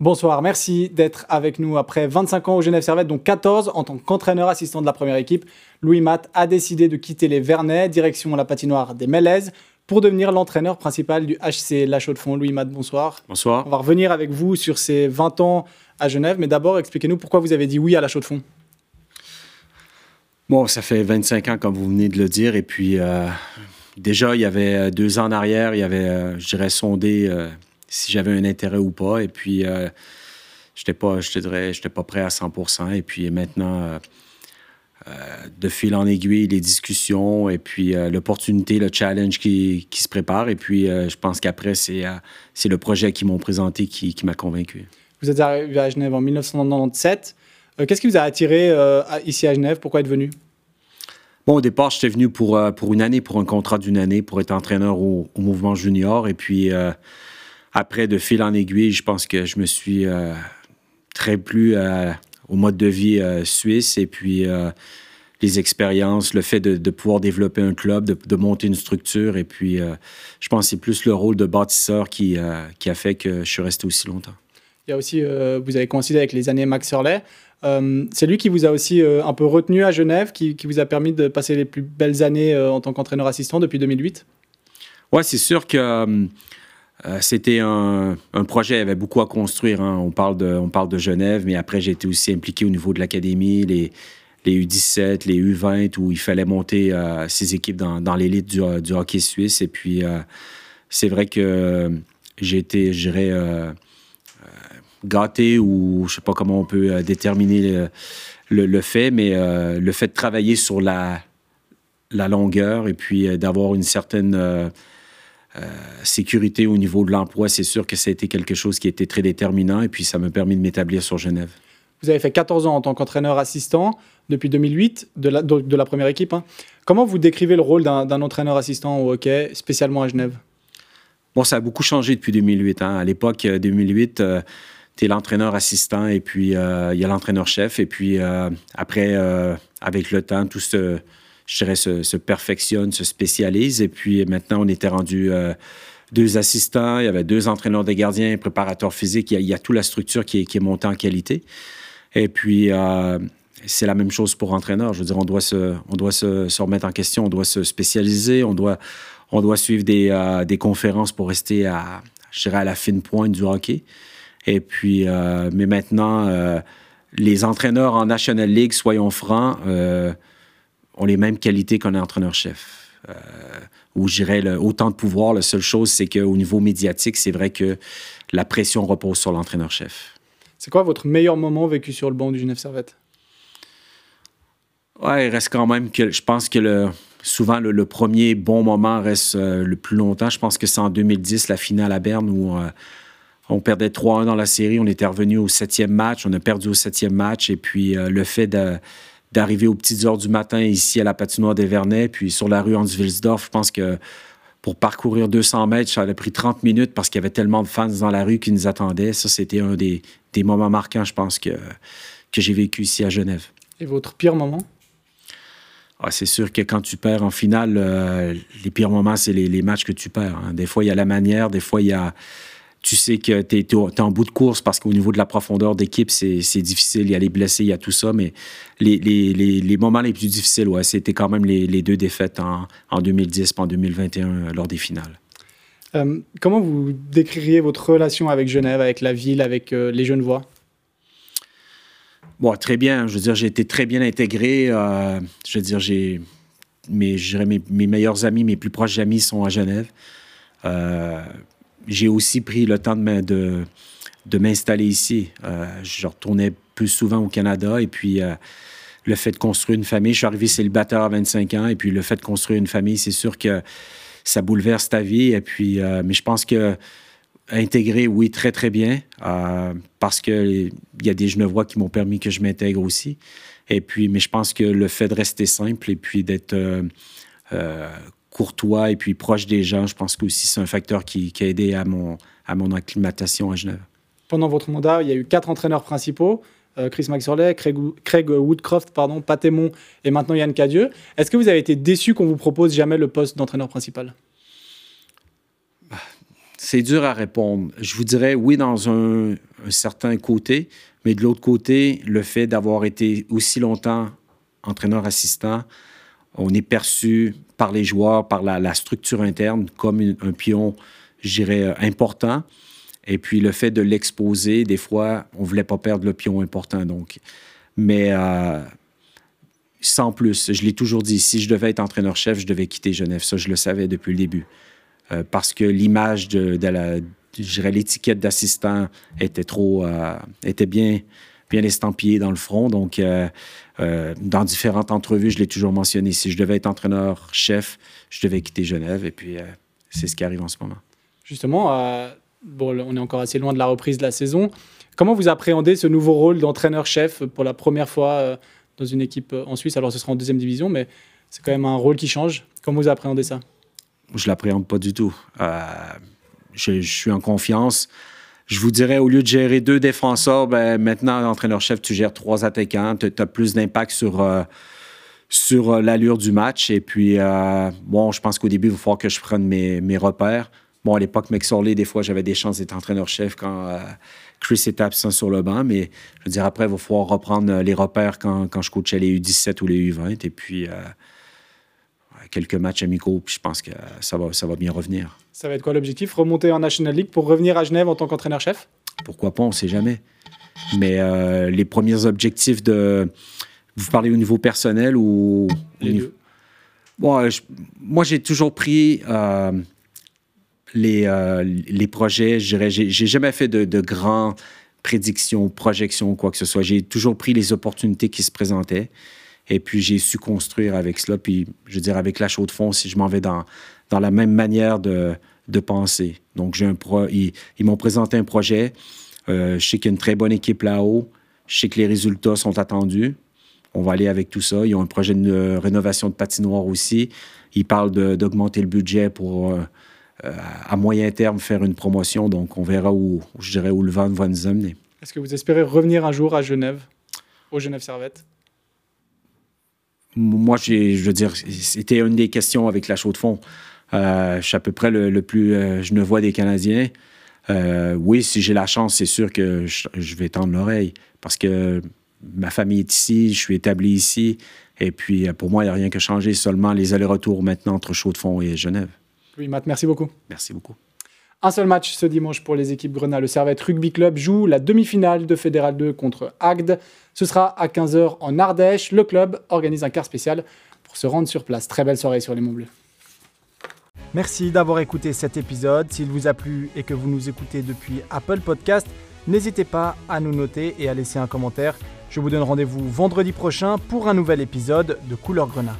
Bonsoir, merci d'être avec nous après 25 ans au Genève Servette, donc 14 en tant qu'entraîneur assistant de la première équipe. Louis Matt a décidé de quitter les Vernets, direction la patinoire des Mélèzes, pour devenir l'entraîneur principal du HC La Chaux-de-Fonds. Louis Matt, bonsoir. Bonsoir. On va revenir avec vous sur ces 20 ans à Genève, mais d'abord expliquez-nous pourquoi vous avez dit oui à La Chaux-de-Fonds. Bon, ça fait 25 ans, comme vous venez de le dire, et puis euh, déjà, il y avait deux ans en arrière, il y avait, euh, je dirais, sondé euh, si j'avais un intérêt ou pas. Et puis, euh, j'étais pas, je te dirais, j'étais pas prêt à 100% Et puis maintenant, euh, euh, de fil en aiguille, les discussions et puis l'opportunité, le challenge qui, qui, se prépare. Et puis, je pense qu'après, c'est, c'est le projet qu'ils m'ont présenté qui, qui, m'a convaincu. Vous êtes arrivé à Genève en 1997. qu'est-ce qui vous a attiré ici à Genève? Pourquoi être venu? Bon, au départ, j'étais venu pour, pour une année, pour un contrat d'une année, pour être entraîneur au, au mouvement junior. Et puis, après, de fil en aiguille, je pense que je me suis euh, très plu euh, au mode de vie euh, suisse et puis les expériences, le fait de, de, pouvoir développer un club, de, de, monter une structure. Et puis, je pense que c'est plus le rôle de bâtisseur qui, qui, a fait que je suis resté aussi longtemps. Il y a aussi, vous avez coïncidé avec les années Max Hurley. c'est lui qui vous a aussi un peu retenu à Genève, qui, qui, vous a permis de passer les plus belles années en tant qu'entraîneur assistant depuis 2008 Oui, c'est sûr que euh, c'était un, projet, il y avait beaucoup à construire. Hein. On, parle de, on parle de Genève, mais après, j'ai été aussi impliqué au niveau de l'académie, les, les U17, les U20, où il fallait monter euh, ces équipes dans, l'élite du, hockey suisse. Et puis, euh, c'est vrai que j'ai été, je dirais, euh, gâté, ou je sais pas comment on peut déterminer le, fait, mais le fait de travailler sur la, la longueur et puis d'avoir une certaine sécurité au niveau de l'emploi, c'est sûr que ça a été quelque chose qui était très déterminant et puis ça m'a permis de m'établir sur Genève. Vous avez fait 14 ans en tant qu'entraîneur assistant depuis 2008 de la, de, de la première équipe. Hein. Comment vous décrivez le rôle d'un entraîneur assistant au hockey, spécialement à Genève? Bon, ça a beaucoup changé depuis 2008. Hein. À l'époque, 2008, euh, tu es l'entraîneur assistant et puis il euh, y a l'entraîneur-chef. Et puis euh, après, euh, avec le temps, tout ce je dirais, se, perfectionne, se spécialise. Et puis maintenant, on était rendu euh, deux assistants, il y avait deux entraîneurs des gardiens, préparateurs physiques. Il y a, il y a toute la structure qui est, montée en qualité. Et puis, euh, c'est la même chose pour entraîneur. Je veux dire, on doit se, on doit se, remettre en question, on doit se spécialiser, on doit, on doit suivre des, euh, des conférences pour rester à, je dirais, à la fine pointe du hockey. Et puis, mais maintenant, les entraîneurs en National League, soyons francs, ont les mêmes qualités qu'un entraîneur-chef. Euh, où j'irais autant de pouvoir. La seule chose, c'est qu'au niveau médiatique, c'est vrai que la pression repose sur l'entraîneur-chef. C'est quoi votre meilleur moment vécu sur le banc du Genève Servette? Ouais, il reste quand même que je pense que le, souvent le, le, premier bon moment reste euh, le plus longtemps. Je pense que c'est en 2010, la finale à Berne, où euh, on perdait 3-1 dans la série. On était revenu au septième match. On a perdu au septième match. Et puis euh, le fait de d'arriver aux petites heures du matin ici à la patinoire des Vernets, puis sur la rue Hans-Wilsdorf. Je pense que pour parcourir 200 mètres, ça a pris 30 minutes parce qu'il y avait tellement de fans dans la rue qui nous attendaient. Ça, c'était un des, des, moments marquants, je pense, que, que j'ai vécu ici à Genève. Et votre pire moment? Ah, c'est sûr que quand tu perds en finale, euh, les pires moments, c'est les, les, matchs que tu perds. Hein. Des fois, il y a la manière, des fois, il y a tu sais que tu es, es, en bout de course parce qu'au niveau de la profondeur d'équipe, c'est difficile. Il y a les blessés, il y a tout ça. Mais les, les, les, les moments les plus difficiles, ouais, c'était quand même les, deux défaites en, en 2010 et en 2021 euh, lors des finales. Euh, comment vous décririez votre relation avec Genève, avec la ville, avec euh, les Genevois? Bon, très bien. Je veux dire, j'ai été très bien intégré. Euh, je veux dire, j'ai mes, mes, mes meilleurs amis, mes plus proches amis sont à Genève. J'ai aussi pris le temps de, de, m'installer ici. Euh, je retournais plus souvent au Canada et puis euh, le fait de construire une famille, je suis arrivé célibataire à 25 ans et puis le fait de construire une famille, c'est sûr que ça bouleverse ta vie. Et puis, euh, mais je pense que intégrer, oui, très, très bien, parce qu'il y a des Genevois qui m'ont permis que je m'intègre aussi. Et puis, mais je pense que le fait de rester simple et puis d'être courtois et puis proche des gens, je pense que aussi c'est un facteur qui, qui, a aidé à mon, à mon acclimatation à Genève. Pendant votre mandat, il y a eu quatre entraîneurs principaux. Euh, Chris Maxorley, Craig, Craig, Woodcroft, pardon, et maintenant Yann Cadieux. Est-ce que vous avez été déçu qu'on vous propose jamais le poste d'entraîneur principal? C'est dur à répondre. Je vous dirais oui dans un, un certain côté, mais de l'autre côté, le fait d'avoir été aussi longtemps entraîneur assistant, on est perçu par les joueurs, par la, structure interne, comme un pion, je dirais, euh, important. Et puis le fait de l'exposer, des fois, on ne voulait pas perdre le pion important. Donc. Mais euh, sans plus, je l'ai toujours dit, si je devais être entraîneur-chef, je devais quitter Genève. Ça, je le savais depuis le début. Euh, parce que l'image de, la, je dirais, l'étiquette d'assistant était trop, était bien, bien estampillée dans le front. Donc, euh, dans différentes entrevues, je l'ai toujours mentionné. Si je devais être entraîneur-chef, je devais quitter Genève. Et puis, euh, c'est ce qui arrive en ce moment. Justement, euh, bon, on est encore assez loin de la reprise de la saison. Comment vous appréhendez ce nouveau rôle d'entraîneur-chef pour la première fois dans une équipe en Suisse? Alors, ce sera en deuxième division, mais c'est quand même un rôle qui change. Comment vous appréhendez ça? Je l'appréhende pas du tout. Je, je, suis en confiance je vous dirais, au lieu de gérer deux défenseurs, ben, maintenant, l'entraîneur-chef, tu gères trois attaquants. Tu as plus d'impact sur, euh, sur euh, l'allure du match. Et puis, euh, bon, je pense qu'au début, il va falloir que je prenne mes, mes repères. Bon, à l'époque, Sorley, des fois, j'avais des chances d'être entraîneur-chef quand Chris était absent sur le banc. Mais je veux dire, après, il va falloir reprendre les repères quand, quand je coachais les U17 ou les U20. Et puis, quelques matchs amicaux, puis je pense que ça va, ça va bien revenir. Ça va être quoi l'objectif? Remonter en National League pour revenir à Genève en tant qu'entraîneur-chef Pourquoi pas, on ne sait jamais. Mais euh, les premiers objectifs de. Vous parlez au niveau personnel ou. Les deux. Bon, moi, j'ai toujours pris euh, les, euh, les projets. J'ai jamais fait de, de grands prédictions, projections, quoi que ce soit. J'ai toujours pris les opportunités qui se présentaient. Et puis, j'ai su construire avec cela. Puis, je veux dire, avec la chaude de fond, si je m'en vais dans, dans la même manière de, de penser. Donc, j'ai un pro, ils, m'ont présenté un projet. Euh, je sais qu'il y a une très bonne équipe là-haut. Je sais que les résultats sont attendus. On va aller avec tout ça. Ils ont un projet de rénovation de patinoire aussi. Ils parlent d'augmenter le budget pour, euh, euh, à moyen terme, faire une promotion. Donc, on verra où, je dirais, où le vent va nous amener. Est-ce que vous espérez revenir un jour à Genève, au Genève Servette? Moi, je veux dire, c'était une des questions avec la chaux de fond. Euh, je suis à peu près le, plus euh, je ne vois des Canadiens. Euh, oui, si j'ai la chance, c'est sûr que je, vais tendre l'oreille parce que ma famille est ici, je suis établi ici. Et puis, pour moi, il n'y a rien que changer, seulement les allers-retours maintenant entre Chaux-de-Fonds et Genève. Oui, Matt, merci beaucoup. Merci beaucoup. Un seul match ce dimanche pour les équipes Grenat. Le Servette Rugby Club joue la demi-finale de Fédéral 2 contre Agde. Ce sera à 15h en Ardèche. Le club organise un quart spécial pour se rendre sur place. Très belle soirée sur les Monts Bleus. Merci d'avoir écouté cet épisode. S'il vous a plu et que vous nous écoutez depuis Apple Podcast, n'hésitez pas à nous noter et à laisser un commentaire. Je vous donne rendez-vous vendredi prochain pour un nouvel épisode de Couleur Grenat.